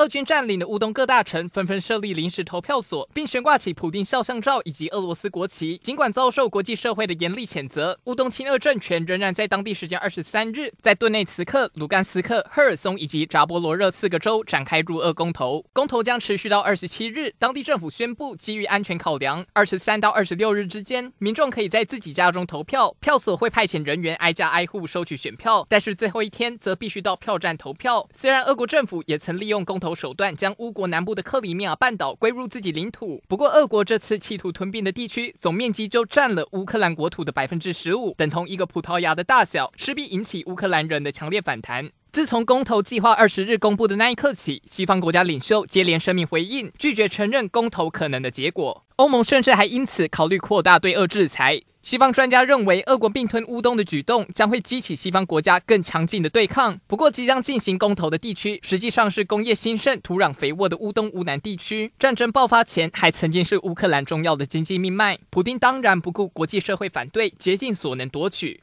俄军占领的乌东各大城纷纷设立临时投票所，并悬挂起普丁肖像照以及俄罗斯国旗。尽管遭受国际社会的严厉谴责，乌东亲俄政权仍然在当地时间二十三日，在顿内茨克、卢甘斯克、赫尔松以及扎波罗热四个州展开入俄公投。公投将持续到二十七日。当地政府宣布，基于安全考量，二十三到二十六日之间，民众可以在自己家中投票，票所会派遣人员挨家挨户收取选票，但是最后一天则必须到票站投票。虽然俄国政府也曾利用公投。手段将乌国南部的克里米亚半岛归入自己领土，不过俄国这次企图吞并的地区总面积就占了乌克兰国土的百分之十五，等同一个葡萄牙的大小，势必引起乌克兰人的强烈反弹。自从公投计划二十日公布的那一刻起，西方国家领袖接连声明回应，拒绝承认公投可能的结果。欧盟甚至还因此考虑扩大对俄制裁。西方专家认为，俄国并吞乌东的举动将会激起西方国家更强劲的对抗。不过，即将进行公投的地区，实际上是工业兴盛、土壤肥沃的乌东乌南地区。战争爆发前，还曾经是乌克兰重要的经济命脉。普丁当然不顾国际社会反对，竭尽所能夺取。